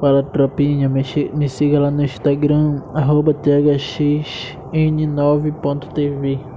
Fala tropinha, me, me siga lá no Instagram, arroba thxn9.tv.